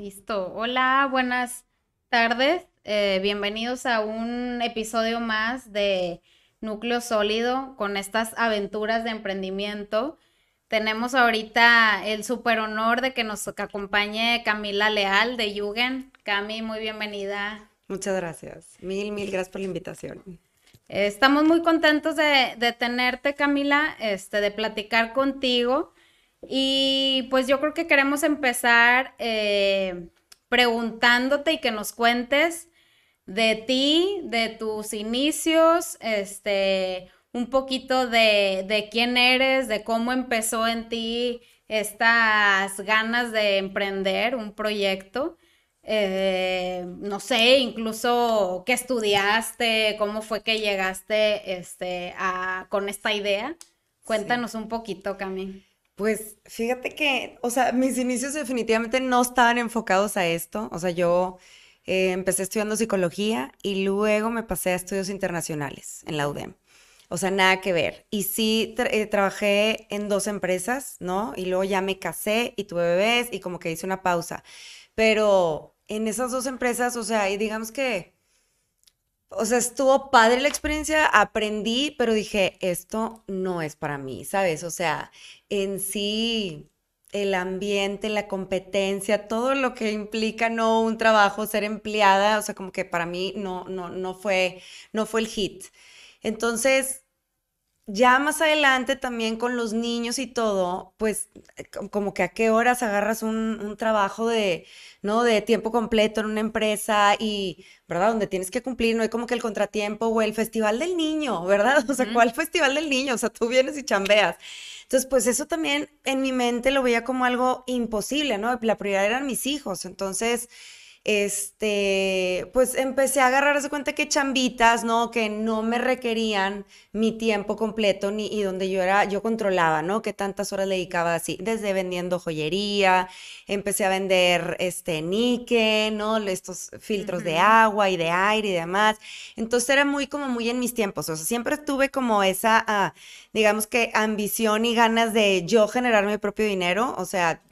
Listo. Hola, buenas tardes. Eh, bienvenidos a un episodio más de Núcleo Sólido con estas aventuras de emprendimiento. Tenemos ahorita el super honor de que nos acompañe Camila Leal de Yugen. Cami, muy bienvenida. Muchas gracias. Mil, mil gracias por la invitación. Estamos muy contentos de, tenerte, Camila, este, de platicar contigo. Y pues yo creo que queremos empezar eh, preguntándote y que nos cuentes de ti, de tus inicios, este, un poquito de, quién eres, de cómo empezó en ti estas ganas de emprender un proyecto. Eh, no sé, incluso qué estudiaste, cómo fue que llegaste este, a, con esta idea. Cuéntanos un poquito, Cami. Pues fíjate que, o sea, mis inicios definitivamente no estaban enfocados a esto. O sea, yo eh, empecé estudiando psicología y luego me pasé a estudios internacionales en la UDEM. O sea, nada que ver. Y sí, eh, trabajé en dos empresas, ¿no? Y luego ya me casé y tuve bebés y como que hice una pausa. Pero en esas dos empresas, o sea, y digamos que, o sea, estuvo padre la experiencia, aprendí, pero dije, esto no es para mí, ¿sabes? O sea, en sí, el ambiente, la competencia, todo lo que implica no un trabajo, ser empleada, o sea, como que para mí no, no, no fue, no fue el hit. Entonces, ya más adelante también con los niños y todo, pues como que a qué horas agarras un, trabajo de, ¿no? De tiempo completo en una empresa y, ¿verdad? Donde tienes que cumplir, no hay como que el contratiempo o el festival del niño, ¿verdad? O sea, ¿cuál festival del niño? O sea, tú vienes y chambeas. Entonces, pues eso también en mi mente lo veía como algo imposible, ¿no? La prioridad eran mis hijos. Entonces, este, pues empecé a agarrarse cuenta que chambitas, ¿no? Que no me requerían mi tiempo completo ni y donde yo era, yo controlaba, ¿no? Que tantas horas le dedicaba así, desde vendiendo joyería, empecé a vender este níquel, ¿no? Estos filtros de agua y de aire y demás. Entonces era muy como muy en mis tiempos, o sea, siempre tuve como esa, ah, digamos que ambición y ganas de yo generar mi propio dinero, o sea,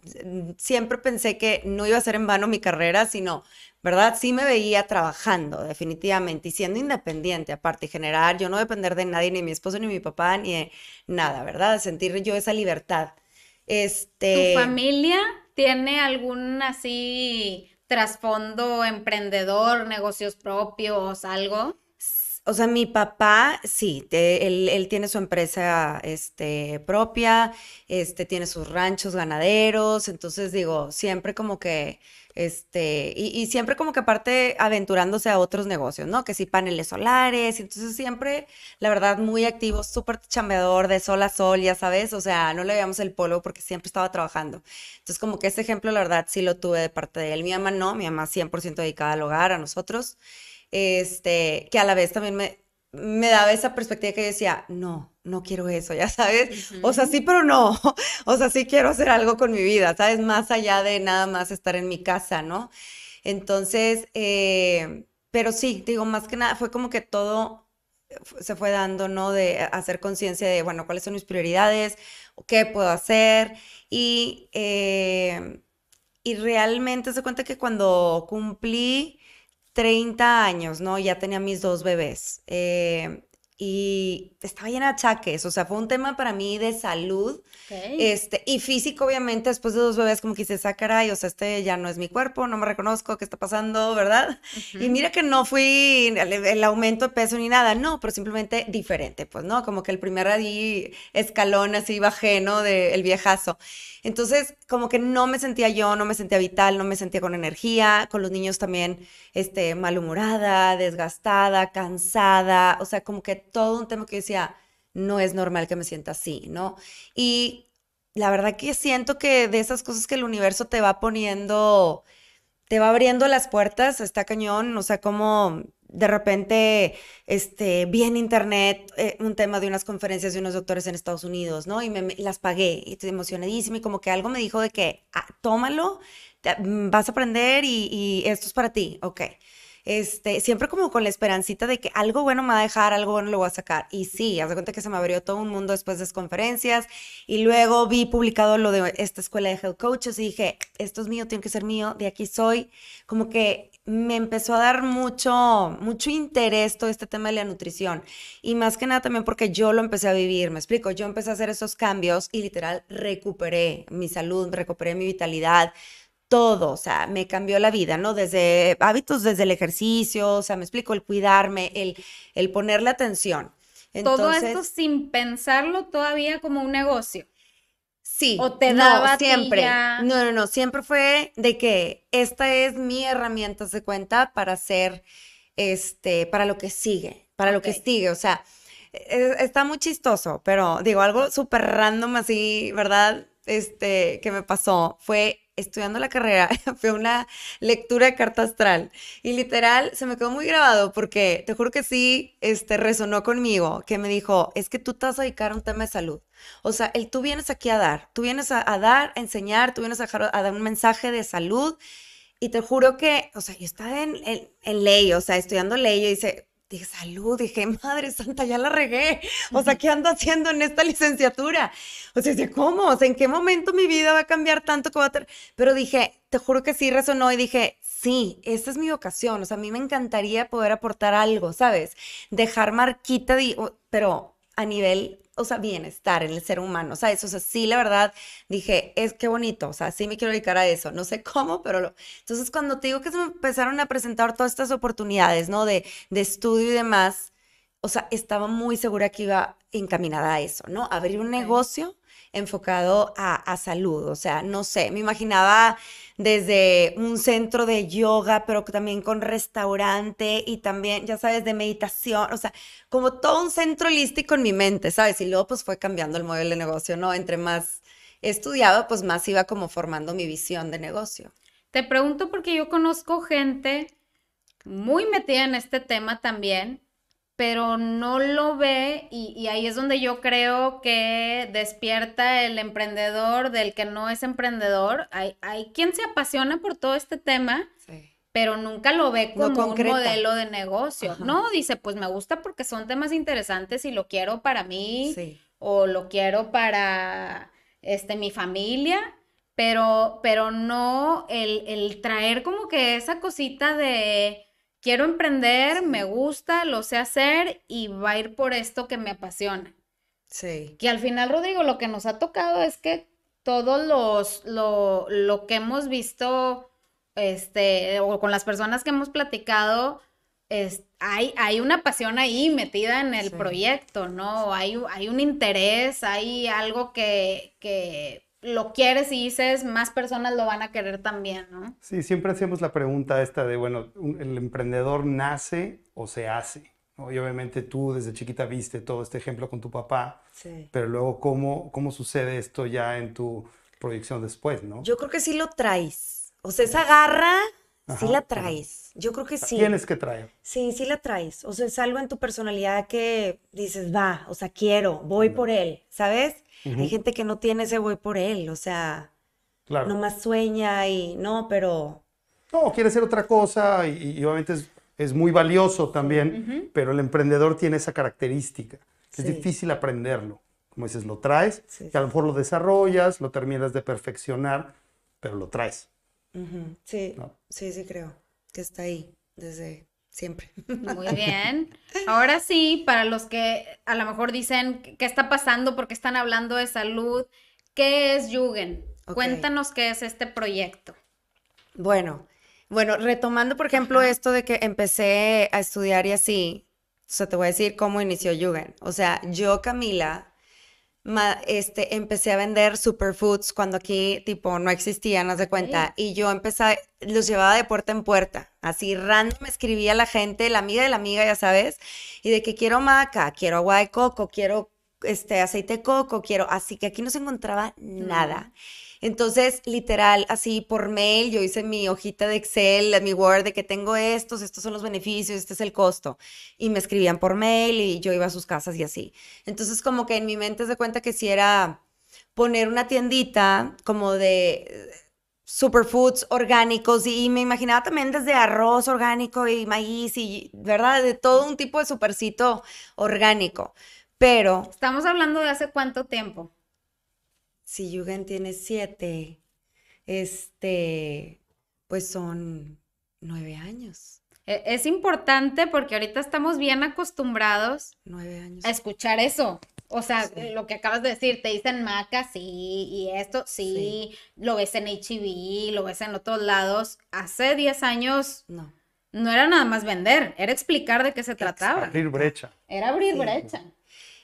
siempre pensé que no iba a ser en vano mi carrera, sino, ¿verdad? Sí me veía trabajando, definitivamente, y siendo independiente, aparte, y generar, yo no depender de nadie, ni mi esposo, ni mi papá, ni de nada, ¿verdad? Sentir yo esa libertad. Este... ¿Tu familia tiene algún así trasfondo emprendedor, negocios propios, algo? O sea, mi papá, sí, él, tiene su empresa este, propia, este, tiene sus ranchos ganaderos, entonces digo, siempre como que, este, y, siempre como que aparte aventurándose a otros negocios, ¿no? Que sí, paneles solares, entonces siempre, la verdad, muy activo, súper chambeador, de sol a sol, ya sabes, o sea, no le veíamos el polo porque siempre estaba trabajando. Entonces como que ese ejemplo, la verdad, sí lo tuve de parte de él. Mi mamá no, mi mamá 100% dedicada al hogar, a nosotros este, que a la vez también me, me daba esa perspectiva que decía, no, no quiero eso, ya sabes. O sea, sí, pero no. O sea, sí quiero hacer algo con mi vida, ¿sabes? Más allá de nada más estar en mi casa, ¿no? Entonces, eh, pero sí, digo, más que nada, fue como que todo se fue dando, ¿no? De hacer conciencia de, bueno, cuáles son mis prioridades, qué puedo hacer. Y, eh, y realmente se cuenta que cuando cumplí 30 años, ¿no? Ya tenía mis dos bebés. Eh, y estaba llena de achaques, o sea, fue un tema para mí de salud, este, y físico, obviamente, después de dos bebés, como que se ah, caray, o sea, este ya no es mi cuerpo, no me reconozco, ¿qué está pasando, verdad? Y mira que no fui el, aumento de peso ni nada, no, pero simplemente diferente, pues, ¿no? Como que el primer ahí escalón así bajé, ¿no? Del viejazo. Entonces, como que no me sentía yo, no me sentía vital, no me sentía con energía, con los niños también, este, malhumorada, desgastada, cansada, o sea, como que todo un tema que decía, no es normal que me sienta así, ¿no? Y la verdad que siento que de esas cosas que el universo te va poniendo, te va abriendo las puertas, está cañón, o sea, como de repente este, vi en internet eh, un tema de unas conferencias de unos doctores en Estados Unidos, ¿no? Y me, las pagué y estoy emocionadísima y como que algo me dijo de que, ah, tómalo, mm, vas a aprender y, y, esto es para ti, ok. Este, siempre como con la esperancita de que algo bueno me va a dejar, algo bueno lo voy a sacar. Y sí, haz de cuenta que se me abrió todo un mundo después de las conferencias y luego vi publicado lo de esta escuela de health coaches y dije, esto es mío, tiene que ser mío, de aquí soy. Como que me empezó a dar mucho, mucho interés todo este tema de la nutrición. Y más que nada también porque yo lo empecé a vivir, me explico, yo empecé a hacer esos cambios y literal recuperé mi salud, recuperé mi vitalidad, todo, o sea, me cambió la vida, ¿no? Desde hábitos, desde el ejercicio, o sea, me explico, el cuidarme, el, el ponerle atención. todo esto sin pensarlo todavía como un negocio. Sí. O te daba siempre. No, no, no, siempre fue de que esta es mi herramienta de cuenta para hacer, este, para lo que sigue, para lo que sigue, o sea, e, está muy chistoso, pero digo, algo súper random así, ¿verdad? Este, que me pasó fue estudiando la carrera, fue una lectura de carta astral y literal se me quedó muy grabado porque te juro que sí, este, resonó conmigo, que me dijo, es que tú te vas a dedicar a un tema de salud. O sea, el, tú vienes aquí a dar, tú vienes a, dar, a enseñar, tú vienes a, dar un mensaje de salud y te juro que, o sea, yo estaba en, en, ley, o sea, estudiando ley, y dice, dije, salud, dije, madre santa, ya la regué. O sea, ¿qué ando haciendo en esta licenciatura? O sea, ¿cómo? O sea, ¿en qué momento mi vida va a cambiar tanto que va a? Pero dije, te juro que sí resonó y dije, sí, esta es mi vocación. O sea, a mí me encantaría poder aportar algo, ¿sabes? Dejar marquita, de, pero a nivel o sea, bienestar en el ser humano, ¿sabes? O sea, sí, la verdad, dije, es que bonito, o sea, sí me quiero dedicar a eso, no sé cómo, pero lo... Entonces, cuando te digo que se me empezaron a presentar todas estas oportunidades, ¿no? De, de estudio y demás, o sea, estaba muy segura que iba encaminada a eso, ¿no? Abrir un negocio enfocado a, salud. O sea, no sé, me imaginaba desde un centro de yoga, pero también con restaurante y también, ya sabes, de meditación. O sea, como todo un centro holístico en mi mente, ¿sabes? Y luego pues fue cambiando el modelo de negocio, ¿no? Entre más estudiaba, pues más iba como formando mi visión de negocio. Te pregunto porque yo conozco gente muy metida en este tema también pero no lo ve y, ahí es donde yo creo que despierta el emprendedor del que no es emprendedor. Hay, hay quien se apasiona por todo este tema, pero nunca lo ve como un modelo de negocio. No, dice, pues me gusta porque son temas interesantes y lo quiero para mí o lo quiero para este, mi familia, pero, pero no el, el traer como que esa cosita de quiero emprender, me gusta, lo sé hacer y va a ir por esto que me apasiona. Sí. Que al final, Rodrigo, lo que nos ha tocado es que todos los, lo, lo que hemos visto, este, o con las personas que hemos platicado, es, hay, hay una pasión ahí metida en el proyecto, ¿no? Hay, hay un interés, hay algo que, que lo quieres y dices, más personas lo van a querer también, ¿no? Sí, siempre hacemos la pregunta esta de, bueno, ¿el emprendedor nace o se hace? Y obviamente tú desde chiquita viste todo este ejemplo con tu papá, sí. pero luego, ¿cómo, ¿cómo sucede esto ya en tu proyección después, no? Yo creo que sí lo traes. O sea, esa garra sí la traes. Yo creo que sí. Tienes que traer. Sí, sí la traes. O sea, es algo en tu personalidad que dices, va, o sea, quiero, voy por él, ¿sabes? Hay gente que no tiene ese voy por él, o sea, claro. nomás sueña y no, pero... No, quiere hacer otra cosa y, obviamente es, muy valioso también, pero el emprendedor tiene esa característica. Es difícil aprenderlo. Como dices, lo traes, y a lo mejor lo desarrollas, lo terminas de perfeccionar, pero lo traes. Sí, sí, sí creo que está ahí desde siempre. Muy bien. Ahora sí, para los que a lo mejor dicen qué está pasando porque están hablando de salud, ¿qué es Yugen? Cuéntanos qué es este proyecto. Bueno, bueno, retomando por ejemplo esto de que empecé a estudiar y así, o sea, te voy a decir cómo inició Yugen. O sea, yo, Camila, este, empecé a vender superfoods cuando aquí, tipo, no existían, haz de cuenta. Y yo empecé, los llevaba de puerta en puerta. Así random me escribía la gente, la amiga de la amiga, ya sabes. Y de que quiero maca, quiero agua de coco, quiero este aceite de coco, quiero. Así que aquí no se encontraba nada. Entonces, literal, así por mail, yo hice mi hojita de Excel, mi Word, de que tengo estos, estos son los beneficios, este es el costo. Y me escribían por mail y yo iba a sus casas y así. Entonces, como que en mi mente se cuenta que si era poner una tiendita como de superfoods orgánicos y, me imaginaba también desde arroz orgánico y maíz y, ¿verdad? De todo un tipo de supercito orgánico. Pero... Estamos hablando de hace cuánto tiempo. Si Yugen tiene siete, este, pues son nueve años. E, es importante porque ahorita estamos bien acostumbrados nueve años. a escuchar eso. O sea, lo que acabas de decir, te dicen maca, sí, y esto, sí, lo ves en HIV, lo ves en otros lados. Hace 10 años no. no era nada más vender, era explicar de qué se trataba. Abrir brecha. Era abrir brecha.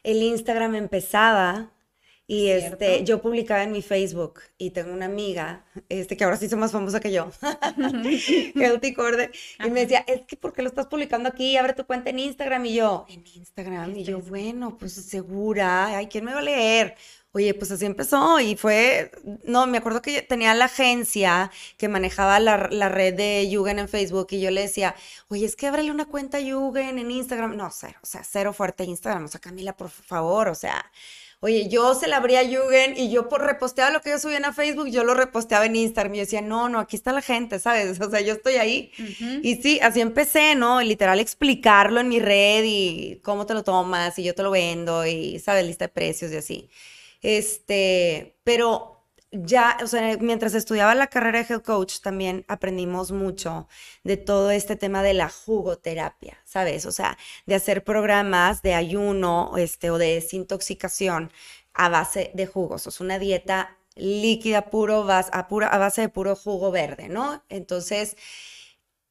El Instagram empezaba y este, yo publicaba en mi Facebook y tengo una amiga, este, que ahora sí es más famosa que yo, Healthy Corde, y me decía, es que ¿por qué lo estás publicando aquí? Abre tu cuenta en Instagram. Y yo, en Instagram. Y yo, bueno, pues segura, ay, ¿quién me va a leer? Oye, pues así empezó y fue, no, me acuerdo que tenía la agencia que manejaba la, la red de Yugen en Facebook y yo le decía, oye, es que ábrele una cuenta Yugen en Instagram. No, cero, o sea, cero fuerte Instagram, o sea, Camila, por favor, o sea, Oye, yo se la abría a Yugen y yo por reposteaba lo que yo subía en Facebook, yo lo reposteaba en Instagram y yo decía, no, no, aquí está la gente, ¿sabes? O sea, yo estoy ahí. Y sí, así empecé, ¿no? Literal explicarlo en mi red y cómo te lo tomas y yo te lo vendo y, ¿sabes? Lista de precios y así. Este, pero ya, o sea, mientras estudiaba la carrera de health coach, también aprendimos mucho de todo este tema de la jugoterapia, ¿sabes? O sea, de hacer programas de ayuno este, o de desintoxicación a base de jugos. O sea, una dieta líquida, puro, a, pura, a base de puro jugo verde, ¿no? Entonces,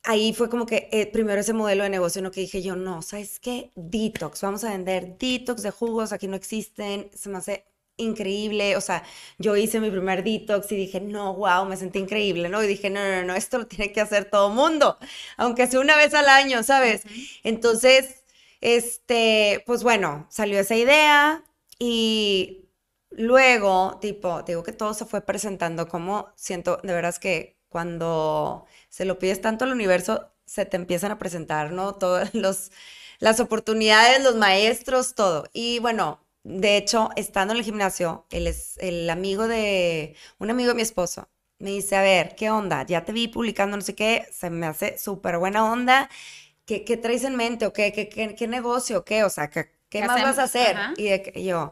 ahí fue como que eh, primero ese modelo de negocio, ¿no? Que dije yo, no, ¿sabes qué? Detox, vamos a vender detox de jugos, aquí no existen, se me hace increíble, o sea, yo hice mi primer detox y dije, no, wow, me sentí increíble, ¿no? Y dije, no, no, no, esto lo tiene que hacer todo mundo, aunque sea una vez al año, ¿sabes? Entonces, este, pues bueno, salió esa idea y luego, tipo, digo que todo se fue presentando como siento, de veras que cuando se lo pides tanto al universo, se te empiezan a presentar, ¿no? Todas los, las oportunidades, los maestros, todo. Y bueno, de hecho, estando en el gimnasio, él es el amigo de, un amigo de mi esposo, me dice, a ver, ¿qué onda? Ya te vi publicando no sé qué, se me hace súper buena onda. ¿Qué, ¿Qué, traes en mente? ¿O qué, qué, qué, negocio? ¿Qué? O sea, ¿qué, qué más vas a hacer? Y, de, yo,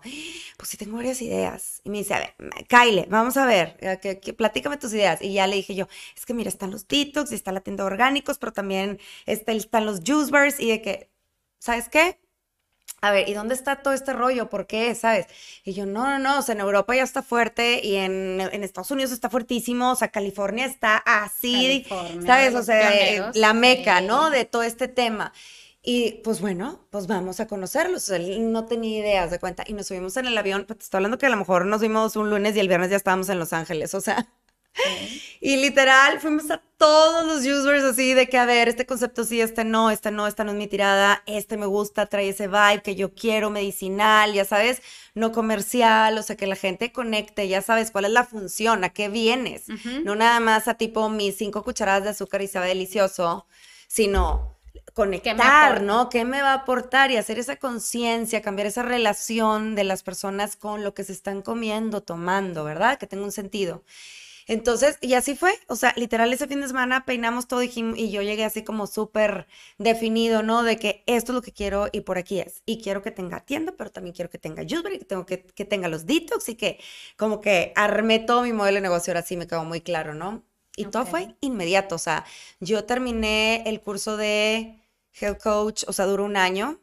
pues sí tengo varias ideas. Y me dice, a ver, Kyle, vamos a ver, que, platícame tus ideas. Y ya le dije yo, es que mira, están los detox y está la tienda de orgánicos, pero también está, están los juice bars y de que, ¿sabes qué? A ver, ¿y dónde está todo este rollo? ¿Por qué? ¿Sabes? Y yo, no, no, no, o sea, en Europa ya está fuerte y en, Estados Unidos está fuertísimo, o sea, California está así, ¿sabes? O sea, eh, la meca, ¿no? De todo este tema. Y pues bueno, pues vamos a conocerlos. Él no tenía ideas de cuenta. Y nos subimos en el avión, pues te estoy hablando que a lo mejor nos vimos un lunes y el viernes ya estábamos en Los Ángeles, o sea. Y literal, fuimos a todos los users así de que, a ver, este concepto sí, este no, este no, esta no es mi tirada, este me gusta, trae ese vibe que yo quiero, medicinal, ya sabes, no comercial, o sea, que la gente conecte, ya sabes cuál es la función, a qué vienes, no nada más a tipo mis cinco cucharadas de azúcar y sabe delicioso, sino conectar, ¿no? ¿Qué me va a aportar? Y hacer esa conciencia, cambiar esa relación de las personas con lo que se están comiendo, tomando, ¿verdad? Que tenga un sentido. Entonces, y así fue, o sea, literal ese fin de semana peinamos todo y, y yo llegué así como súper definido, ¿no? De que esto es lo que quiero y por aquí es. Y quiero que tenga tienda, pero también quiero que tenga Juiceberry, que, tengo que, tenga los detox y que como que armé todo mi modelo de negocio, ahora sí me quedó muy claro, ¿no? Y todo fue inmediato, o sea, yo terminé el curso de Health Coach, o sea, duró un año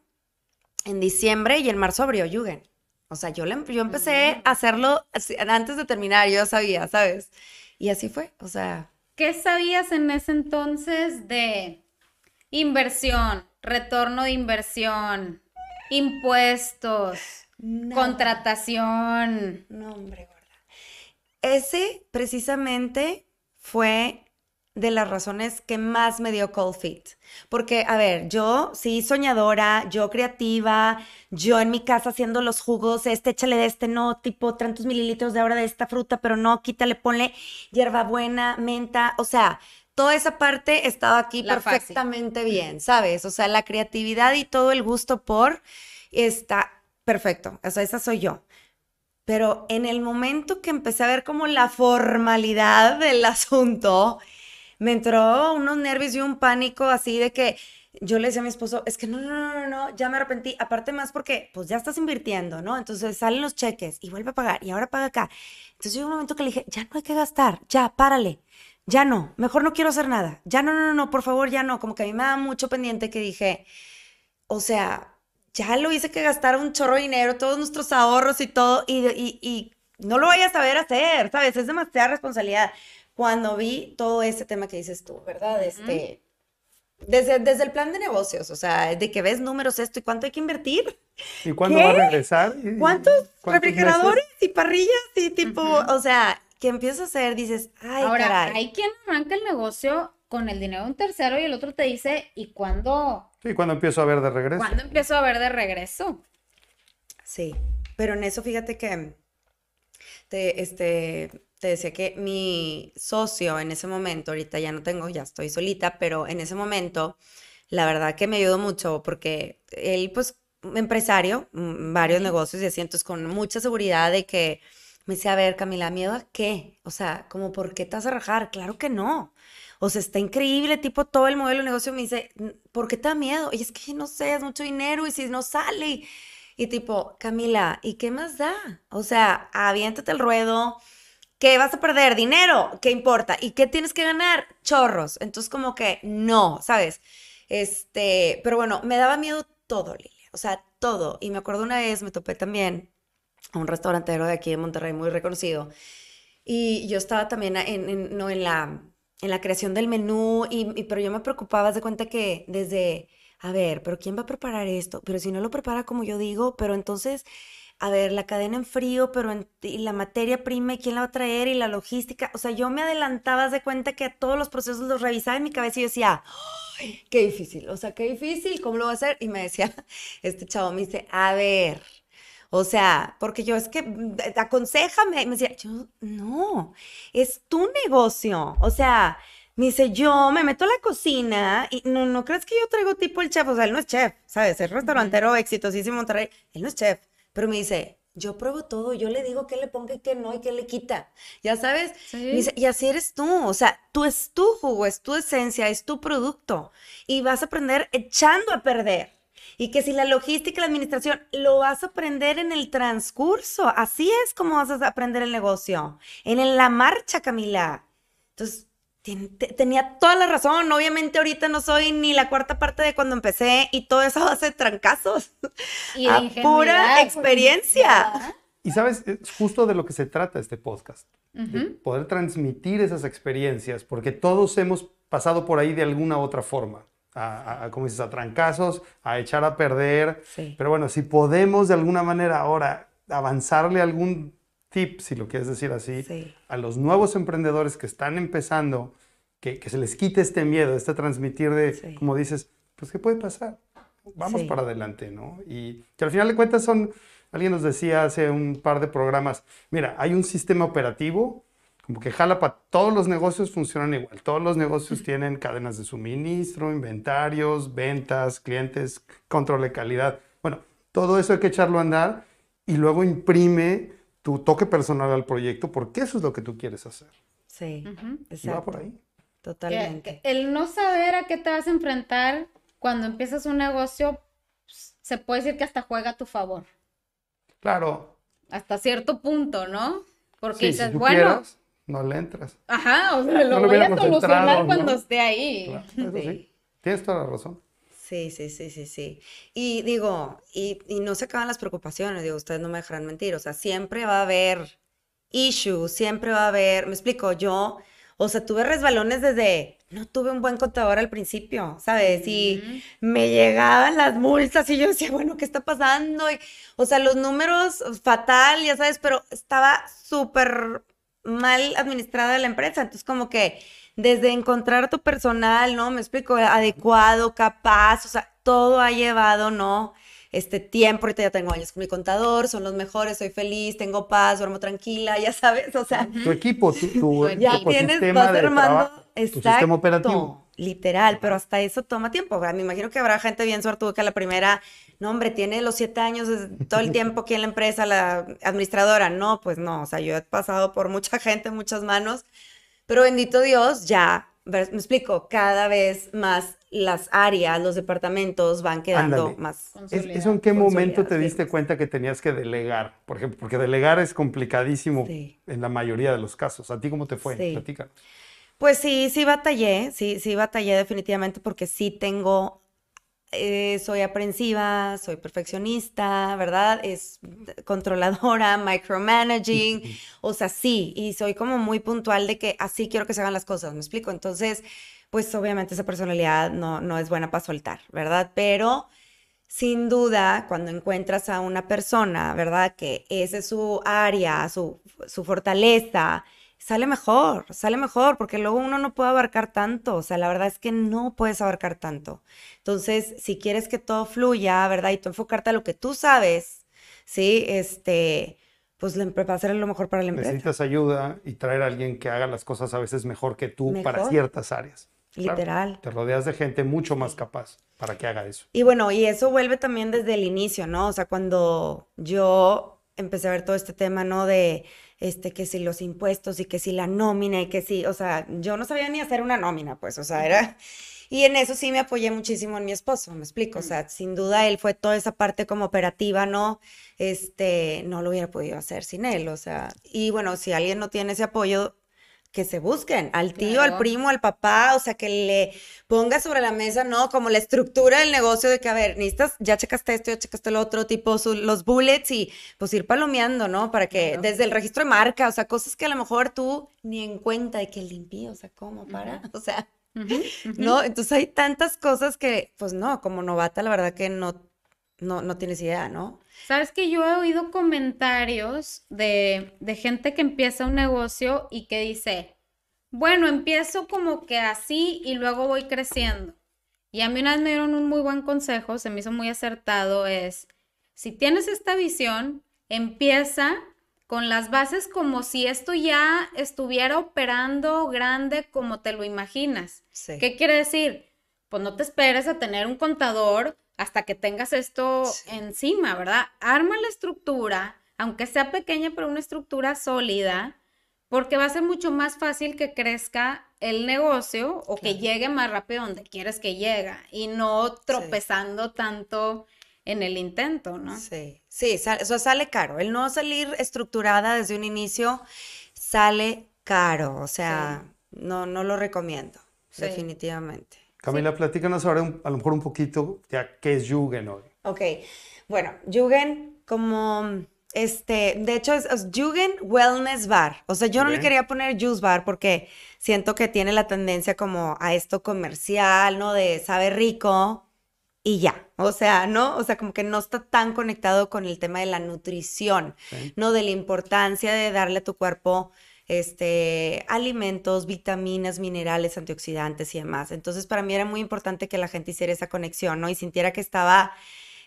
en diciembre y en marzo abrió Yugen. O sea, yo, yo empecé a hacerlo antes de terminar, yo sabía, ¿sabes? Y así fue, o sea. ¿Qué sabías en ese entonces de inversión, retorno de inversión, impuestos, contratación? No, hombre, gorda. Ese precisamente fue de las razones que más me dio Cold Fit. Porque, a ver, yo sí soñadora, yo creativa, yo en mi casa haciendo los jugos, este échale de este, no, tipo tantos mililitros de ahora de esta fruta, pero no, quítale, ponle hierbabuena, menta, o sea, toda esa parte estaba aquí perfectamente bien, ¿sabes? O sea, la creatividad y todo el gusto por está perfecto, o sea, esa soy yo. pero en el momento que empecé a ver como la formalidad del asunto, me entró unos nervios y un pánico así de que yo le decía a mi esposo, es que no, no, no, no, no, ya me arrepentí. Aparte más porque, pues ya estás invirtiendo, ¿no? Entonces salen los cheques y vuelve a pagar y ahora paga acá. Entonces llegó un momento que le dije, ya no hay que gastar, ya, párale, ya no, mejor no quiero hacer nada. Ya no, no, no, no, por favor, ya no. Como que a mí me da mucho pendiente que dije, o sea, ya lo hice que gastar un chorro de dinero, todos nuestros ahorros y todo, y, y, y no lo vayas a saber hacer, ¿sabes? Es demasiada responsabilidad. Cuando vi todo ese tema que dices tú, ¿verdad? Este desde, desde el plan de negocios, o sea, de que ves números esto y cuánto hay que invertir. ¿Y cuándo va a regresar? ¿Cuántos, refrigeradores y parrillas y tipo, o sea, que empiezas a hacer, dices, ay, Ahora, hay quien arranca el negocio con el dinero de un tercero y el otro te dice, ¿y cuándo? Sí, ¿cuándo empiezo a ver de regreso? ¿Cuándo empiezo a ver de regreso? Sí, pero en eso fíjate que te, este, te decía que mi socio en ese momento, ahorita ya no tengo, ya estoy solita, pero en ese momento, la verdad que me ayudó mucho porque él, pues, empresario, mm, varios negocios y así, entonces con mucha seguridad de que me decía, a ver, Camila, ¿miedo a qué? O sea, como, ¿por qué te vas a rajar? Claro que no. O sea, está increíble, tipo, todo el modelo de negocio me dice, ¿por qué te da miedo? Y es que no sé, es mucho dinero y si no sale. Y tipo, Camila, ¿y qué más da? O sea, aviéntate el ruedo ¿Qué vas a perder? ¿Dinero? ¿Qué importa? ¿Y qué tienes que ganar? Chorros. Entonces, como que no, ¿sabes? Este, pero bueno, me daba miedo todo, Lilia. O sea, todo. Y me acuerdo una vez, me topé también a un restaurantero de aquí de Monterrey muy reconocido. Y yo estaba también en, no, en, la, en la creación del menú, y, pero yo me preocupaba, de cuenta que desde, a ver, pero ¿quién va a preparar esto? Pero si no lo prepara como yo digo, pero entonces a ver, la cadena en frío, pero en, y la materia prima, ¿quién la va a traer? Y la logística. O sea, yo me adelantaba de cuenta que todos los procesos los revisaba en mi cabeza y yo decía, ¡ay, qué difícil! O sea, qué difícil, ¿cómo lo va a hacer? Y me decía, este chavo me dice, a ver, o sea, porque yo es que, mm, aconsejame. Y me decía, yo, no, es tu negocio. O sea, me dice, yo me meto a la cocina y no, no crees que yo traigo tipo el chef. O sea, él no es chef, ¿sabes? Es restaurantero exitosísimo en Monterrey. Él no es chef. Pero me dice, yo pruebo todo, yo le digo qué le ponga y qué no y qué le quita. Ya sabes, dice, y así eres tú, o sea, tú es tu jugo, es tu esencia, es tu producto y vas a aprender echando a perder. Y que si la logística la administración lo vas a aprender en el transcurso, así es como vas a aprender el negocio, en la marcha, Camila. Entonces, tenía toda la razón. Obviamente ahorita no soy ni la cuarta parte de cuando empecé y todo eso hace trancazos. Y a pura experiencia. Y sabes, es justo de lo que se trata este podcast. de poder transmitir esas experiencias, porque todos hemos pasado por ahí de alguna otra forma. A, como dices, a trancazos, a echar a perder. Pero bueno, si podemos de alguna manera ahora avanzarle algún tip, si lo quieres decir así, a los nuevos emprendedores que están empezando, que, que, se les quite este miedo, este transmitir de, como dices, pues ¿qué puede pasar? Vamos para adelante, ¿no? Y que al final de cuentas son, alguien nos decía hace un par de programas, mira, hay un sistema operativo como que jala para todos los negocios funcionan igual. Todos los negocios tienen cadenas de suministro, inventarios, ventas, clientes, control de calidad. Bueno, todo eso hay que echarlo a andar y luego imprime tu toque personal al proyecto porque eso es lo que tú quieres hacer. Sí, Y va por ahí. Totalmente. el no saber a qué te vas a enfrentar cuando empiezas un negocio, pues, se puede decir que hasta juega a tu favor. Claro. Hasta cierto punto, ¿no? Porque dices, bueno. no le entras. Ajá, o sea, lo, voy a solucionar cuando esté ahí. sí. Tienes toda la razón. Sí, sí, sí, sí, sí. Y digo, y, y, no se acaban las preocupaciones, digo, ustedes no me dejarán mentir, o sea, siempre va a haber issues, siempre va a haber, me explico, yo, o sea, tuve resbalones desde, no tuve un buen contador al principio, ¿sabes? Y me llegaban las multas y yo decía, bueno, ¿qué está pasando? Y, o sea, los números fatal, ya sabes, pero estaba súper mal administrada la empresa, entonces como que desde encontrar tu personal, ¿no? Me explico, adecuado, capaz, o sea, todo ha llevado, ¿no? Este tiempo, ahorita ya tengo años con mi contador, son los mejores, soy feliz, tengo paz, duermo tranquila, ya sabes, o sea. Tu equipo, tu, tu, ya tienes, sistema de armando, tu sistema operativo. literal, pero hasta eso toma tiempo. Me imagino que habrá gente bien suertuda que a la primera, no, hombre, tiene los siete años, todo el tiempo aquí en la empresa, la administradora. No, pues no, o sea, yo he pasado por mucha gente, muchas manos, pero bendito Dios, ya, me explico, cada vez más las áreas, los departamentos van quedando más. ¿Eso en qué momento te diste cuenta que tenías que delegar? Por ejemplo, porque delegar es complicadísimo en la mayoría de los casos. ¿A ti cómo te fue? Platícanos. Pues sí, sí batallé, sí, sí batallé definitivamente porque sí tengo, eh, soy aprensiva, soy perfeccionista, ¿verdad? Es controladora, micromanaging, o sea, sí, y soy como muy puntual de que así quiero que se hagan las cosas, ¿me explico? Entonces, pues obviamente esa personalidad no, no es buena para soltar, ¿verdad? Pero sin duda, cuando encuentras a una persona, ¿verdad? Que esa es su área, su, su fortaleza, sale mejor, sale mejor, porque luego uno no puede abarcar tanto, o sea, la verdad es que no puedes abarcar tanto. Entonces, si quieres que todo fluya, ¿verdad? Y tú enfocarte a lo que tú sabes, ¿sí? Este, pues va a ser lo mejor para la empresa. Necesitas ayuda y traer a alguien que haga las cosas a veces mejor que tú para ciertas áreas. Literal. te rodeas de gente mucho más capaz para que haga eso. Y bueno, y eso vuelve también desde el inicio, ¿no? O sea, cuando yo empecé a ver todo este tema, ¿no? De este, que si los impuestos y que si la nómina y que si, o sea, yo no sabía ni hacer una nómina, pues, o sea, era... Y en eso sí me apoyé muchísimo en mi esposo, me explico, o sea, sin duda él fue toda esa parte como operativa, ¿no? Este, no lo hubiera podido hacer sin él, o sea, y bueno, si alguien no tiene ese apoyo, que se busquen al tío, al primo, al papá, o sea, que le ponga sobre la mesa, ¿no? Como la estructura del negocio de que, a ver, necesitas, ya checaste esto, ya checaste el otro, tipo los bullets y pues ir palomeando, ¿no? Para que desde el registro de marca, o sea, cosas que a lo mejor tú ni en cuenta de que limpio, o sea, ¿cómo para? O sea, ¿no? Entonces hay tantas cosas que, pues no, como novata, la verdad que no, no, no tienes idea, ¿no? Sabes que yo he oído comentarios de, de gente que empieza un negocio y que dice, bueno, empiezo como que así y luego voy creciendo. Y a mí una vez me dieron un muy buen consejo, se me hizo muy acertado, es, si tienes esta visión, empieza con las bases como si esto ya estuviera operando grande como te lo imaginas. ¿Qué quiere decir? Pues no te esperes a tener un contador hasta que tengas esto encima, ¿verdad? Arma la estructura, aunque sea pequeña, pero una estructura sólida, porque va a ser mucho más fácil que crezca el negocio o que llegue más rápido donde quieres que llegue y no tropezando tanto en el intento, ¿no? Sí, sí, eso sale caro. El no salir estructurada desde un inicio sale caro, o sea, no, no lo recomiendo, definitivamente. Camila, platícanos ahora a lo mejor un poquito ya qué es Jugen hoy. Ok, bueno, Jugen como, este, de hecho es, Jugen Wellness Bar. O sea, yo no le quería poner Juice Bar porque siento que tiene la tendencia como a esto comercial, ¿no? De sabe rico y ya. O sea, ¿no? O sea, como que no está tan conectado con el tema de la nutrición, ¿no? De la importancia de darle a tu cuerpo este, alimentos, vitaminas, minerales, antioxidantes y demás. Entonces, para mí era muy importante que la gente hiciera esa conexión, ¿no? Y sintiera que estaba...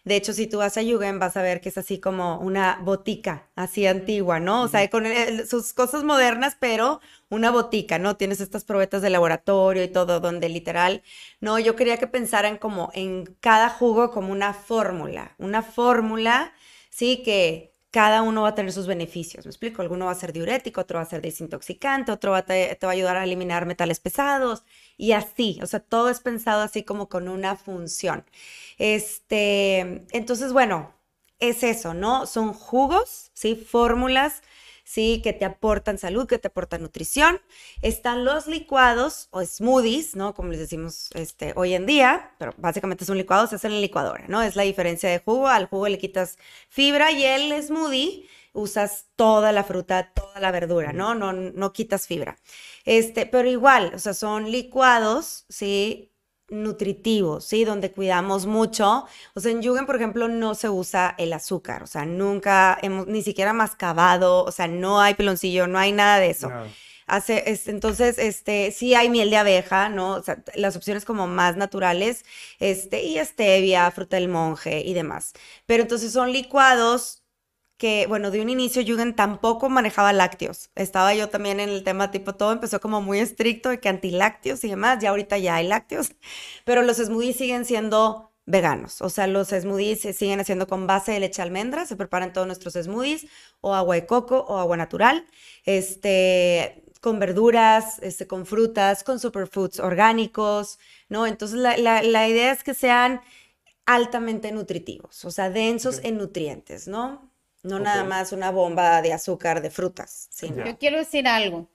De hecho, si tú vas a Yugen, vas a ver que es así como una botica, así antigua, ¿no? O sea, con sus cosas modernas, pero una botica, ¿no? Tienes estas probetas de laboratorio y todo, donde literal, no, yo quería que pensaran como en cada jugo como una fórmula, una fórmula, sí, que cada uno va a tener sus beneficios. ¿Me explico? Alguno va a ser diurético, otro va a ser desintoxicante, otro va te, va a ayudar a eliminar metales pesados y así. O sea, todo es pensado así como con una función. Este, entonces, bueno, es eso, ¿no? Son jugos, ¿sí? Fórmulas ¿sí? Que te aportan salud, que te aportan nutrición. Están los licuados o smoothies, ¿no? Como les decimos este, hoy en día, pero básicamente es un licuado, se hace en la licuadora, ¿no? Es la diferencia de jugo, al jugo le quitas fibra y el smoothie usas toda la fruta, toda la verdura, ¿no? No, no quitas fibra. Este, pero igual, o sea, son licuados, ¿sí? Nutritivos, ¿sí? Donde cuidamos mucho. O sea, en Yugen, por ejemplo, no se usa el azúcar, o sea, nunca hemos ni siquiera mascabado, o sea, no hay peloncillo, no hay nada de eso. Hace, entonces, este, sí hay miel de abeja, ¿no? O sea, las opciones como más naturales, este, y stevia, fruta del monje y demás. Pero entonces son licuados que, bueno, de un inicio Jürgen tampoco manejaba lácteos. Estaba yo también en el tema tipo, todo empezó como muy estricto de que antilácteos y demás, ya ahorita ya hay lácteos, pero los smoothies siguen siendo veganos. O sea, los smoothies se siguen haciendo con base de leche de almendra, se preparan todos nuestros smoothies, o agua de coco o agua natural, este, con verduras, este, con frutas, con superfoods orgánicos, ¿no? Entonces, la, la, idea es que sean altamente nutritivos, o sea, densos en nutrientes, ¿no? No nada más una bomba de azúcar de frutas. Yo quiero decir algo.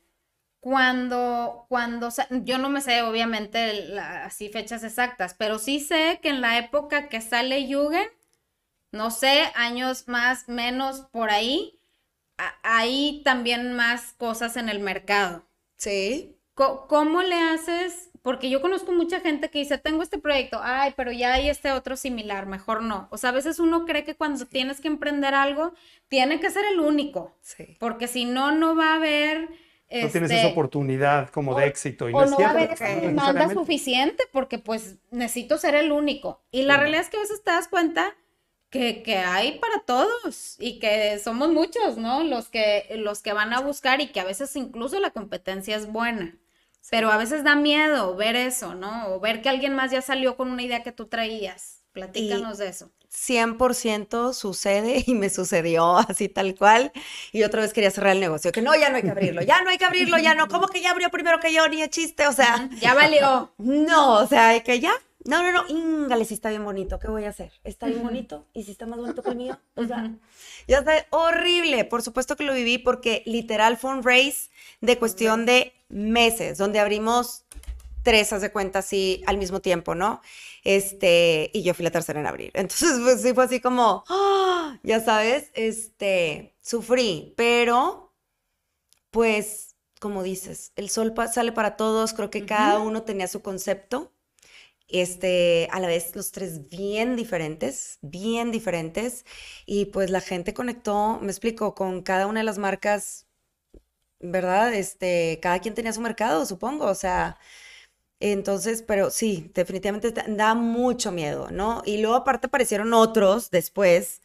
Cuando, cuando, yo no me sé obviamente así fechas exactas, pero sí sé que en la época que sale Jugend, no sé, años más, menos por ahí, hay también más cosas en el mercado. Sí. ¿Cómo le haces porque yo conozco mucha gente que dice, tengo este proyecto, ay, pero ya hay este otro similar, mejor no. O sea, a veces uno cree que cuando tienes que emprender algo, tiene que ser el único. Sí. Porque si no, no va a haber... No tienes esa este, oportunidad como de éxito. Y no, no va a haber esa demanda suficiente porque pues necesito ser el único. Y la realidad es que a veces te das cuenta que, que, hay para todos y que somos muchos, ¿no? Los que, los que van a buscar y que a veces incluso la competencia es buena. Pero a veces da miedo ver eso, ¿no? O ver que alguien más ya salió con una idea que tú traías. Platícanos de eso. 100% sucede y me sucedió así tal cual. Y otra vez quería cerrar el negocio, que no, ya no hay que abrirlo, ya no hay que abrirlo, ya no. ¿Cómo que ya abrió primero que yo? Ni de chiste, o sea. Ya valió. No, o sea, que ya. No, no, no, íngale, si está bien bonito, ¿qué voy a hacer? Está bien bonito, y si está más bonito que el mío, o sea, ya está horrible. Por supuesto que lo viví porque literal fue un race de cuestión de meses, donde abrimos tres, haz de cuenta, así al mismo tiempo, ¿no? Este, y yo fui la tercera en abrir. Entonces, pues sí fue así como, ¡ah! ya sabes, este, sufrí, pero, pues, como dices, el sol sale para todos, creo que cada uno tenía su concepto, este, a la vez los tres bien diferentes, bien diferentes, y pues la gente conectó, me explico, con cada una de las marcas ¿verdad? Este, cada quien tenía su mercado, supongo, o sea, entonces, pero sí, definitivamente da mucho miedo, ¿no? Y luego aparte aparecieron otros después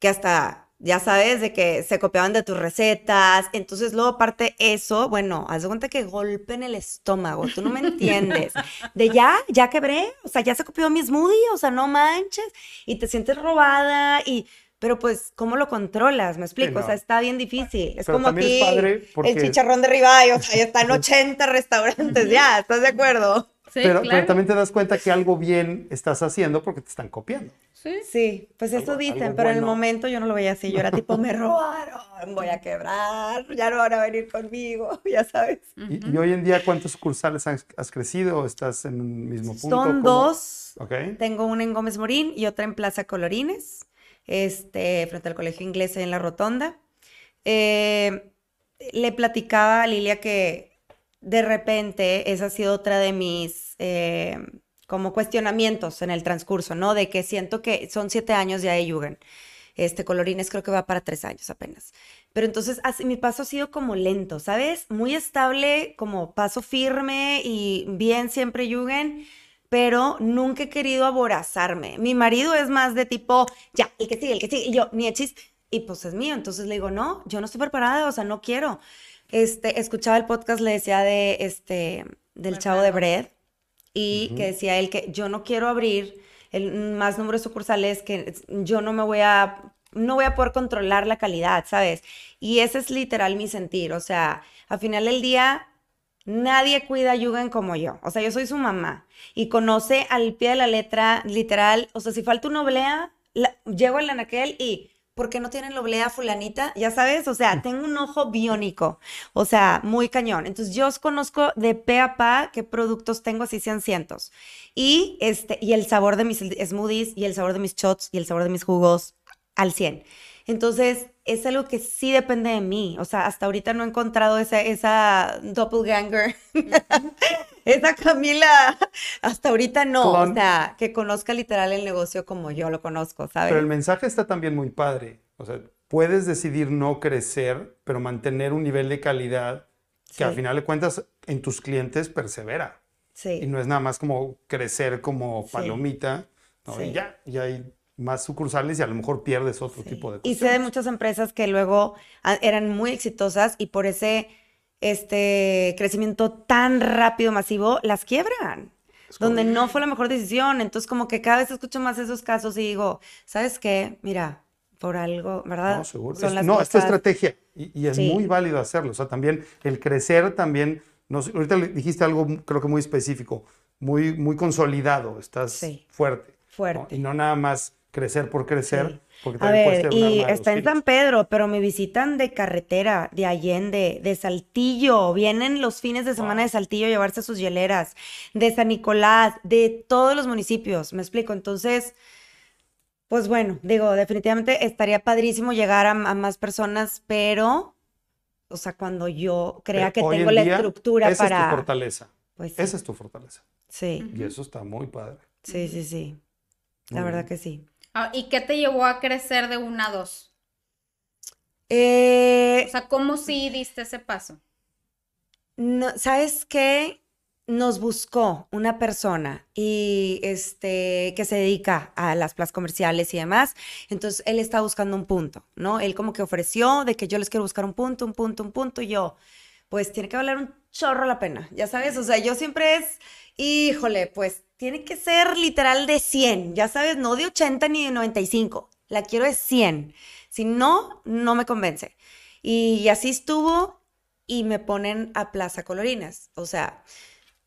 que hasta, ya sabes, de que se copiaban de tus recetas, entonces luego aparte eso, bueno, haz de cuenta que golpe en el estómago, tú no me entiendes, de ya, ya quebré, o sea, ya se copió mi smoothie, o sea, no manches, y te sientes robada y pero pues, ¿cómo lo controlas? Me explico, o sea, está bien difícil. Es como aquí el chicharrón de ribeye, o sea, ya están 80 restaurantes, ya, ¿estás de acuerdo? Sí, pero, pero, también te das cuenta que algo bien estás haciendo porque te están copiando. Sí, sí pues eso dicen, pero en el momento yo no lo veía así. Yo era tipo, me robaron, voy a quebrar, ya no van a venir conmigo, ya sabes. ¿Y, hoy en día cuántos sucursales has, crecido? ¿Estás en un mismo punto? Son dos. Okay. Tengo una en Gómez Morín y otra en Plaza Colorines este, frente al colegio inglés en la rotonda. Eh, le platicaba a Lilia que de repente esa ha sido otra de mis eh, como cuestionamientos en el transcurso, ¿no? De que siento que son siete años ya de Jugend. Este Colorines creo que va para tres años apenas. Pero entonces así, mi paso ha sido como lento, ¿sabes? Muy estable, como paso firme y bien siempre Jugend pero nunca he querido aborazarme. Mi marido es más de tipo, ya, el que sigue, el que sigue, y yo, ni el chiste, y pues es mío. Entonces le digo, no, yo no estoy preparada, o sea, no quiero. Este, escuchaba el podcast, le decía de, este, del chavo de Bread, y que decía él que yo no quiero abrir el más número de sucursales, que yo no me voy a, no voy a poder controlar la calidad, ¿sabes? Y ese es literal mi sentir, o sea, al final del día Nadie cuida a Yugen como yo. O sea, yo soy su mamá y conoce al pie de la letra, literal. O sea, si falta una oblea, llego al anaquel y ¿por qué no tienen la oblea fulanita? Ya sabes, o sea, tengo un ojo biónico, o sea, muy cañón. Entonces, yo os conozco de pe a pa qué productos tengo, así sean cientos. Y, este, y el sabor de mis smoothies, y el sabor de mis shots, y el sabor de mis jugos al 100. Entonces, es algo que sí depende de mí. O sea, hasta ahorita no he encontrado esa, esa doppelganger. esa Camila, hasta ahorita no. O sea, que conozca literal el negocio como yo lo conozco, ¿sabes? Pero el mensaje está también muy padre. O sea, puedes decidir no crecer, pero mantener un nivel de calidad que al final de cuentas en tus clientes persevera. Sí. Y no es nada más como crecer como palomita. ¿no? Y ya, y ahí más sucursales y a lo mejor pierdes otro tipo de Y sé de muchas empresas que luego eran muy exitosas y por ese este crecimiento tan rápido, masivo, las quiebran. donde no fue la mejor decisión. Entonces, como que cada vez escucho más esos casos y digo, ¿sabes qué? Mira, por algo, ¿verdad? No, seguro. no, es tu estrategia y, es muy válido hacerlo. O sea, también el crecer también, no, ahorita dijiste algo creo que muy específico, muy, muy consolidado, estás fuerte. Fuerte. Y no nada más crecer por crecer. Porque a ver, y está en San Pedro, pero me visitan de carretera, de Allende, de Saltillo, vienen los fines de semana de Saltillo a llevarse sus hieleras, de San Nicolás, de todos los municipios, me explico. Entonces, pues bueno, digo, definitivamente estaría padrísimo llegar a, más personas, pero, o sea, cuando yo crea que tengo la estructura para... Esa es tu fortaleza. Pues Esa es tu fortaleza. Sí. Y eso está muy padre. Sí, sí, sí. la verdad que sí. Ah, ¿Y qué te llevó a crecer de una a dos? Eh, o sea, ¿cómo sí diste ese paso? No, ¿Sabes qué? Nos buscó una persona y este que se dedica a las plazas comerciales y demás. Entonces él está buscando un punto, ¿no? Él como que ofreció de que yo les quiero buscar un punto, un punto, un punto. Y yo, pues tiene que valer un chorro la pena, ya sabes. O sea, yo siempre es, híjole, pues tiene que ser literal de 100, ya sabes, no de 80 ni de 95, la quiero de 100. Si no, no me convence. Y, así estuvo y me ponen a Plaza Colorinas. O sea,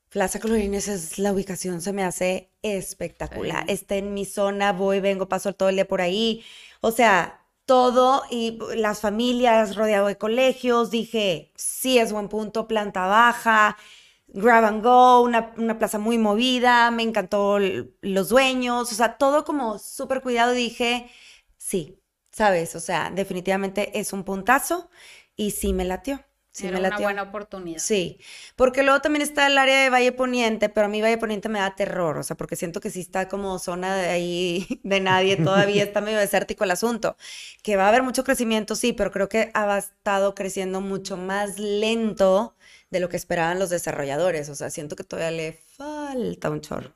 Plaza Colorinas es la ubicación, se me hace espectacular. Está en mi zona, voy, vengo, paso todo el día por ahí. O sea, todo y las familias rodeado de colegios. Dije, sí es buen punto, planta baja grab and go, una, plaza muy movida, me encantó los dueños, o sea, todo como súper cuidado. Dije, sí, sabes, o sea, definitivamente es un puntazo y sí me latió. Sí, Era me una buena oportunidad. Sí, porque luego también está el área de Valle Poniente, pero a mí Valle Poniente me da terror, o sea, porque siento que sí está como zona de ahí de nadie, todavía está medio desértico el asunto. Que va a haber mucho crecimiento, sí, pero creo que ha estado creciendo mucho más lento de lo que esperaban los desarrolladores. O sea, siento que todavía le falta un chorro.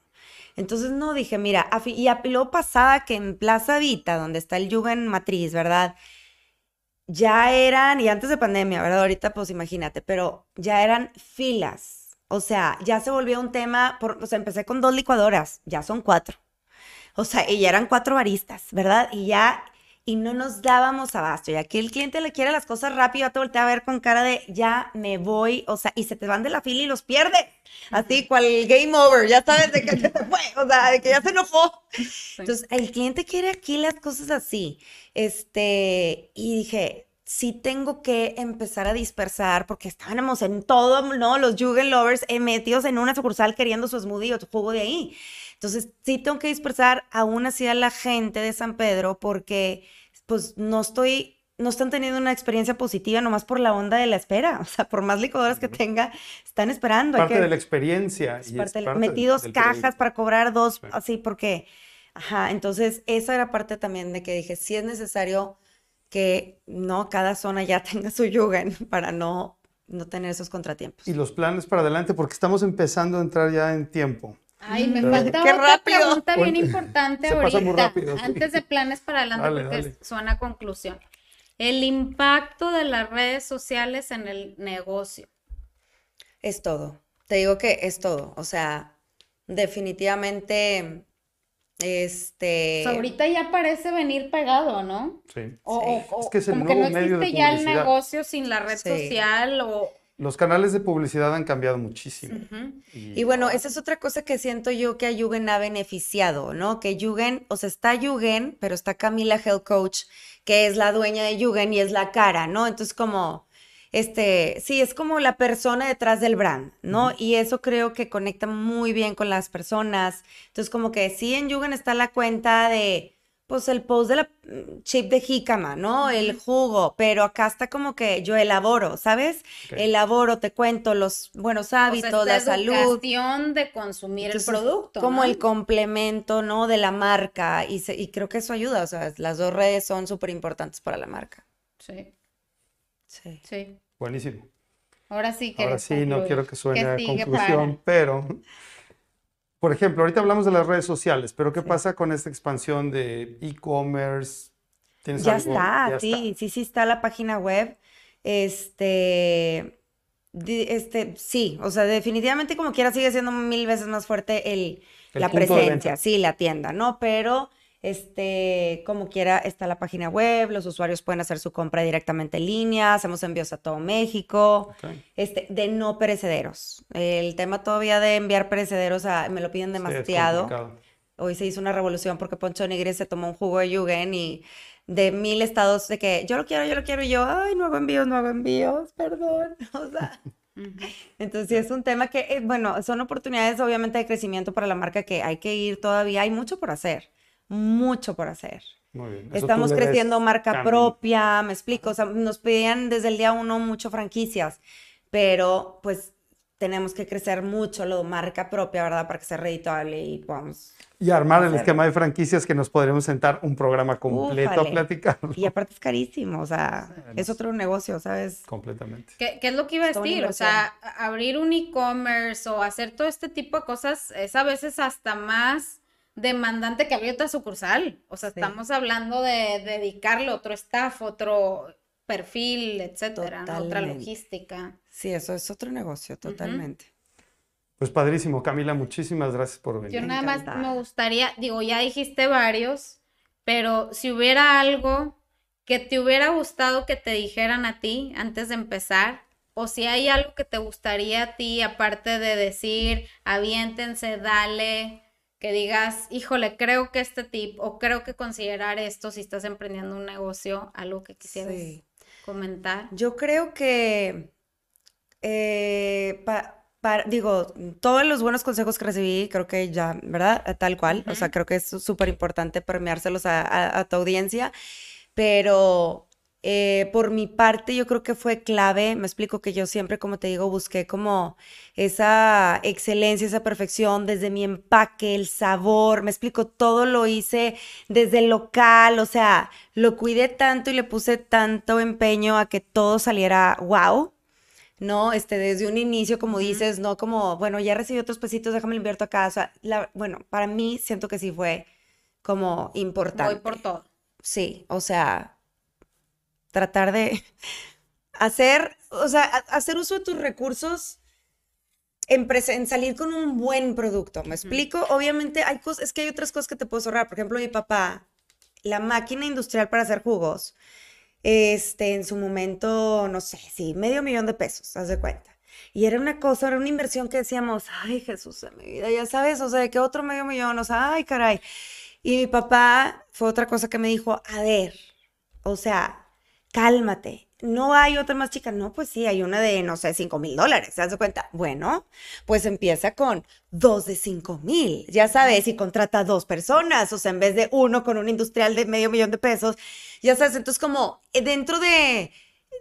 Entonces, no, dije, mira, y lo pasaba que en Plaza Vita, donde está el Yugen Matriz, ¿verdad? Ya eran, y antes de pandemia, ¿verdad? Ahorita, pues imagínate, pero ya eran filas. O sea, ya se volvió un tema, o sea, empecé con dos licuadoras, ya son cuatro. O sea, y ya eran cuatro baristas, ¿verdad? Y ya y no nos dábamos abasto. Y aquí el cliente le quiere las cosas rápido, ya te voltea a ver con cara de ya me voy, o sea, y se te van de la fila y los pierde. Así, cual game over, ya sabes de que se fue, o sea, de que ya se enojó. Entonces, el cliente quiere aquí las cosas así. Este, y dije, sí tengo que empezar a dispersar porque estábamos en todo, ¿no? Los Jugen Lovers eh, metidos en una sucursal queriendo su smoothie o su jugo de ahí. Entonces, sí tengo que dispersar aún así a la gente de San Pedro porque, pues, no estoy, no están teniendo una experiencia positiva nomás por la onda de la espera. O sea, por más licuadoras que tenga, están esperando. Parte de la experiencia. y metidos cajas para cobrar dos, así, porque, ajá, entonces esa era parte también de que dije, sí es necesario que no cada zona ya tenga su yugen para no no tener esos contratiempos. Y los planes para adelante, porque estamos empezando a entrar ya en tiempo. Ay, me falta otra pregunta bien importante ahorita, antes de planes para adelante, porque suena a conclusión. El impacto de las redes sociales en el negocio. Es todo. Te digo que es todo. O sea, definitivamente, este... ahorita ya parece venir pegado, ¿no? Sí. O, es que es el como que no existe ya el negocio sin la red social o los canales de publicidad han cambiado muchísimo. y, bueno, esa es otra cosa que siento yo que a Yugen ha beneficiado, ¿no? Que Yugen, o sea, está Yugen, pero está Camila Health Coach, que es la dueña de Yugen y es la cara, ¿no? Entonces, como, este, sí, es como la persona detrás del brand, ¿no? Y eso creo que conecta muy bien con las personas. Entonces, como que sí, en Yugen está la cuenta de pues el post de la mm, chip de jícama, ¿no? El jugo, pero acá está como que yo elaboro, ¿sabes? Elaboro, te cuento los buenos hábitos, o la salud. de consumir el producto. Como el complemento, ¿no? De la marca y, y creo que eso ayuda, o sea, las dos redes son súper importantes para la marca. Sí. Sí. Sí. Buenísimo. Ahora sí que Ahora sí, no quiero que suene a conclusión, pero por ejemplo, ahorita hablamos de las redes sociales, pero ¿qué pasa con esta expansión de e-commerce? ¿Tienes Ya algo? está, Ya sí, sí, sí está la página web. Este, este, sí, o sea, definitivamente como quiera sigue siendo mil veces más fuerte el, El la presencia, sí, la tienda, ¿no? Pero, este, como quiera está la página web, los usuarios pueden hacer su compra directamente en línea, hacemos envíos a todo México, este, de no perecederos. El tema todavía de enviar perecederos a- me lo piden demasiado. Hoy se hizo una revolución porque Poncho Nigri se tomó un jugo de Yugen y de mil estados de que yo lo quiero, yo lo quiero, y yo, ay, no hago envíos, no hago envíos, perdón. O sea, entonces sí es un tema que, eh, bueno, son oportunidades obviamente de crecimiento para la marca que hay que ir todavía, hay mucho por hacer, mucho por hacer. Muy bien. Estamos creciendo marca cambio. propia, me explico, o sea, nos pedían desde el día uno mucho franquicias, pero pues tenemos que crecer mucho lo marca propia, ¿verdad? Para que sea redituable y podamos Y armar el esquema de franquicias que nos podremos sentar un programa completo Ufale. a platicar. Y aparte es carísimo, o sea, es otro negocio, ¿sabes? Completamente. ¿Qué, qué es lo que iba a decir? O sea, abrir un e-commerce o hacer todo este tipo de cosas es a veces hasta más demandante que abrir otra sucursal. O sea, Sí. estamos hablando de dedicarle otro staff, otro perfil, etcétera, ¿no? Otra logística. Sí, eso es otro negocio, totalmente. Pues padrísimo, Camila, muchísimas gracias por venir. Yo nada más me gustaría, digo, ya dijiste varios, pero si hubiera algo que te hubiera gustado que te dijeran a ti antes de empezar, o si hay algo que te gustaría a ti, aparte de decir, aviéntense, dale, que digas, híjole, creo que este tip, o creo que considerar esto si estás emprendiendo un negocio, algo que quisieras Sí. comentar. Yo creo que, eh, pa- pa- digo, todos los buenos consejos que recibí, creo que ya, ¿verdad? Tal cual. O sea, creo que es súper importante permeárselos a, a- a tu audiencia, pero eh, por mi parte yo creo que fue clave, me explico que yo siempre, como te digo, busqué como esa excelencia, esa perfección desde mi empaque, el sabor, me explico, todo lo hice desde el local, o sea, lo cuidé tanto y le puse tanto empeño a que todo saliera wow. ¿no? Este, desde un inicio, como dices, no como, bueno, ya recibí otros pesitos, déjame invierto acá. O sea, la- bueno, para mí siento que sí fue como importante. Voy por todo. Sí, o sea, tratar de hacer, o sea, hacer uso de tus recursos en, en salir con un buen producto. ¿Me explico? Obviamente hay cosas, es que hay otras cosas que te puedes ahorrar. Por ejemplo, mi papá, la máquina industrial para hacer jugos, este, en su momento, no sé, sí, medio millón de pesos, haz de cuenta. Y era una cosa, era una inversión que decíamos, ay, Jesús de mi vida, ya sabes, o sea, de que otro medio millón, o sea, ay, caray. Y mi papá fue otra cosa que me dijo, a ver, o sea, cálmate. No hay otra más chica. No, pues sí, hay una de, no sé, cinco mil dólares. ¿Se das cuenta? Bueno, pues empieza con dos de cinco mil. Ya sabes, y contrata a dos personas. O sea, en vez de uno con un industrial de medio millón de pesos. Ya sabes, entonces como eh, dentro de,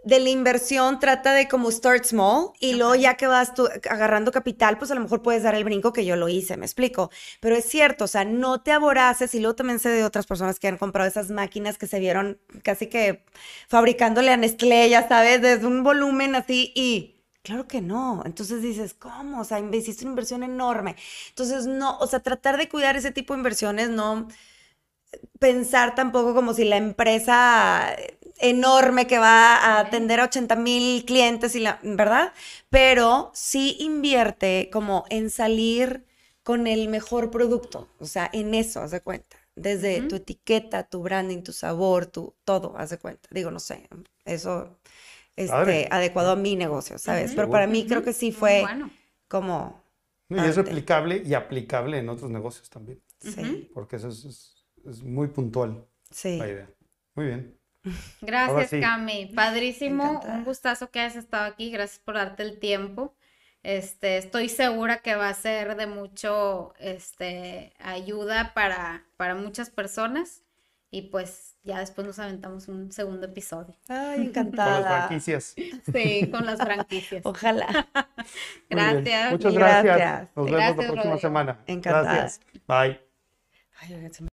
de la inversión trata de como start small y luego ya que vas tú agarrando capital, pues a lo mejor puedes dar el brinco que yo lo hice, me explico. Pero es cierto, o sea, no te aboraces y luego también sé de otras personas que han comprado esas máquinas que se vieron casi que fabricándole a Nestlé, ya sabes, desde un volumen así y... Claro que no. Entonces dices, ¿cómo? O sea, hiciste una inversión enorme. Entonces, no, o sea, tratar de cuidar ese tipo de inversiones, no pensar tampoco como si la empresa enorme que va a atender a 80 mil clientes y la, ¿verdad? Pero sí invierte como en salir con el mejor producto, o sea, en eso, haz de cuenta. Desde tu etiqueta, tu branding, tu sabor, tu todo, haz de cuenta. Digo, no sé, eso este, adecuado a mi negocio, ¿sabes? Pero para mí creo que sí fue bueno. como, No, y es replicable y aplicable en otros negocios también, sí, porque eso es, es- es muy puntual sí. la idea. Muy bien. Gracias, sí. Cami. Padrísimo, Encantada. un gustazo que hayas estado aquí. Gracias por darte el tiempo. Este, estoy segura que va a ser de mucho este, ayuda para, para muchas personas. Y pues ya después nos aventamos un segundo episodio. Ay, Con las encantada. franquicias. Sí, con las franquicias. Ojalá. Gracias. Muchas gracias. Gracias. Nos vemos la próxima Rodrigo. semana. Encantada. Gracias. Bye. Ay, oigan, se me